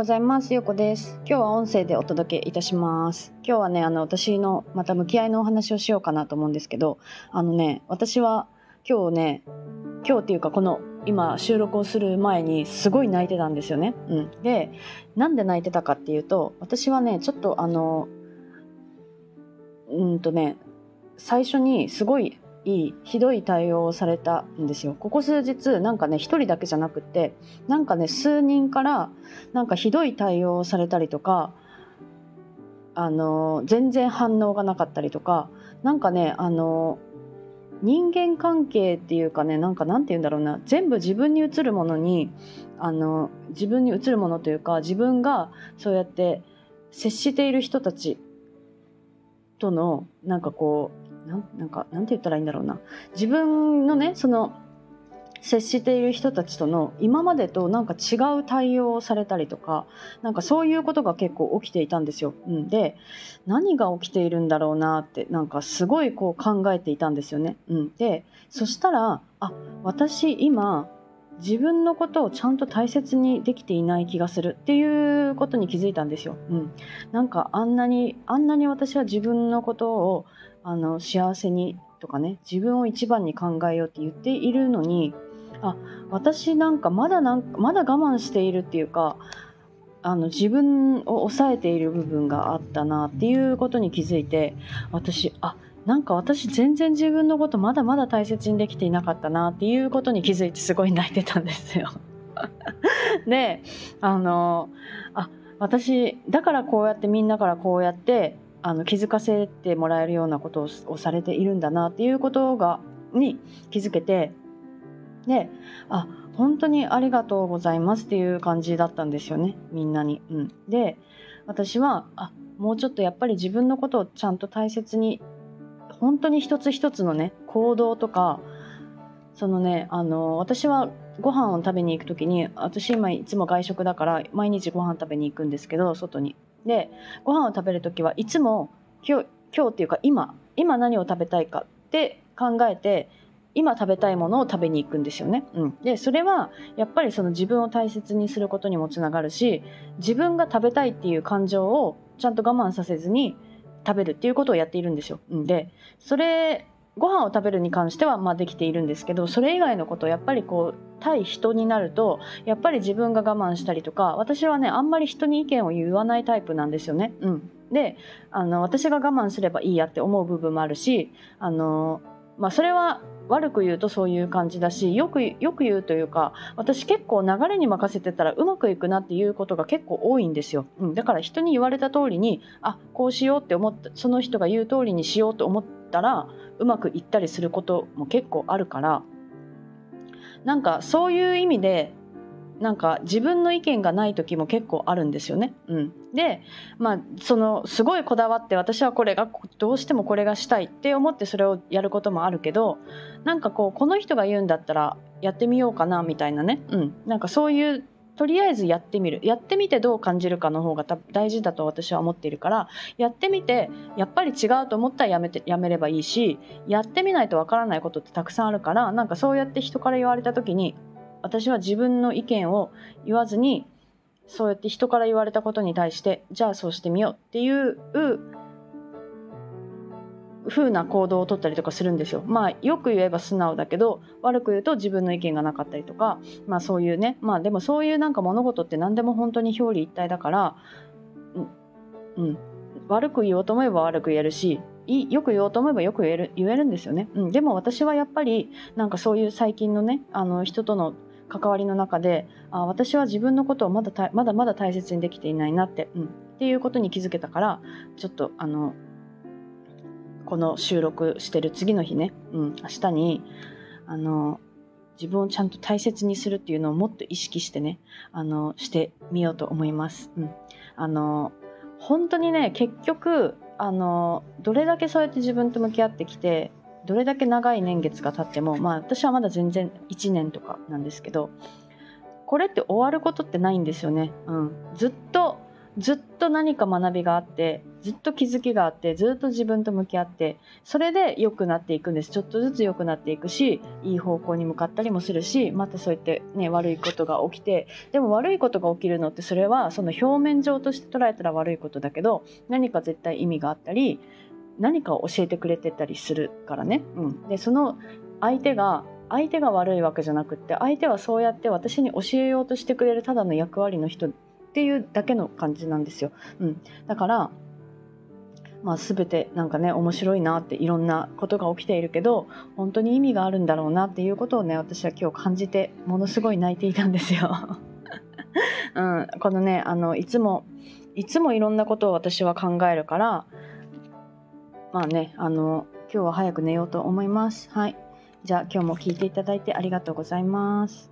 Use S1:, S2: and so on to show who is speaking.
S1: ございます。よこです。今日は音声でお届けいたします。今日はね、あの、私のまた向き合いのお話をしようかなと思うんですけど、あのね、私は今日ね、今日っていうかこの今収録をする前にすごい泣いてたんですよね。うん。で、なんで泣いてたかっていうと、私はね、ちょっとあの、うんとね、最初にすごいいいひどい対応をされたんですよ。ここ数日なんかね一人だけじゃなくってなんかね数人からなんかひどい対応をされたりとかあの全然反応がなかったりとかなんかねあの人間関係っていうかねなんかなんて言うんだろうな全部自分に映るものにあの自分に映るものというか自分がそうやって接している人たちとのなんかこうなんなんかなんて言ったらいいんだろうな自分のねその接している人たちとの今までとなんか違う対応をされたりとかなんかそういうことが結構起きていたんですよ。うん、で何が起きているんだろうなってなんかすごいこう考えていたんですよね。うん、でそしたらあ私今自分のことをちゃんと大切にできていない気がするっていうことに気づいたんですよ。うん、なんかあんなにあんなに私は自分のことをあの幸せにとかね自分を一番に考えようって言っているのにあ私なんかまだなんまだ我慢しているっていうかあの自分を抑えている部分があったなっていうことに気づいて私あなんか私全然自分のことまだまだ大切にできていなかったなっていうことに気づいてすごい泣いてたんですよ。であのあ私だからこうやってみんなからこうやってあの気づかせてもらえるようなことをされているんだなっていうことがに気づけてであ本当にありがとうございますっていう感じだったんですよねみんなに。うん、で私はあもうちょっとやっぱり自分のことをちゃんと大切に本当に一つ一つのね行動とかそのねあの私はご飯を食べに行く時に私今いつも外食だから毎日ご飯食べに行くんですけど外に。でご飯を食べる時はいつも今日今日っていうか今今何を食べたいかって考えて今食べたいものを食べに行くんですよね。うん、でそれはやっぱりその自分を大切にすることにもつながるし自分が食べたいっていう感情をちゃんと我慢させずに食べるっていうことをやっているんですよ。うん、でそれご飯を食べるに関してはまあできているんですけどそれ以外のことをやっぱりこう対人になるとやっぱり自分が我慢したりとか私はねあんまり人に意見を言わないタイプなんですよね。うん、であの私が我慢すればいいやって思う部分もあるしあの、まあ、それは悪く言うとそういう感じだしよくよく言うというか私結構流れに任せてたらうまくいくなっていうことが結構多いんですよ、うん、だから人に言われた通りにあこうしようって思ったその人が言う通りにしようと思ったらうまくいったりすることも結構あるからなんかそういう意味でなんか自分の意見がない時も結構あるんですよね。うん、でまあそのすごいこだわって私はこれがどうしてもこれがしたいって思ってそれをやることもあるけどなんかこうこの人が言うんだったらやってみようかなみたいなね、うん、なんかそういうとりあえずやってみる。やってみてどう感じるかの方が大事だと私は思っているからやってみてやっぱり違うと思ったらやめてやめればいいしやってみないとわからないことってたくさんあるからなんかそうやって人から言われた時に私は自分の意見を言わずにそうやって人から言われたことに対してじゃあそうしてみようっていう風な行動をとったりとかするんですよ。まあよく言えば素直だけど悪く言うと自分の意見がなかったりとかまあそういうね。まあでもそういうなんか物事って何でも本当に表裏一体だからうん、悪く言おうと思えば悪く言えるしよく言おうと思えばよく言える言えるんですよね、うん、でも私はやっぱりなんかそういう最近のねあの人との関わりの中であ私は自分のことをまだまだまだ大切にできていないなって、うん、っていうことに気づけたからちょっとあのこの収録してる次の日ね、うん、明日にあの自分をちゃんと大切にするっていうのをもっと意識してねあのしてみようと思います。うん、あの本当にね結局あのどれだけそうやって自分と向き合ってきてどれだけ長い年月が経ってもまあ私はまだ全然1年とかなんですけどこれって終わることってないんですよね。うん、ずっとずっと何か学びがあってずっと気づきがあってずっと自分と向き合ってそれで良くなっていくんですちょっとずつ良くなっていくしいい方向に向かったりもするしまたそうやってね悪いことが起きてでも悪いことが起きるのってそれはその表面上として捉えたら悪いことだけど何か絶対意味があったり何かを教えてくれてたりするからね。うん、でその相手が相手が悪いわけじゃなくって相手はそうやって私に教えようとしてくれるただの役割の人っていうだけの感じなんですよ。うん、だからまあ、全てなんかね面白いなっていろんなことが起きているけど本当に意味があるんだろうなっていうことをね私は今日感じてものすごい泣いていたんですよ。うん、このねあのいつもいつもいろんなことを私は考えるからまあねあの今日は早く寝ようと思います。はいじゃあ今日も聞いていただいてありがとうございます。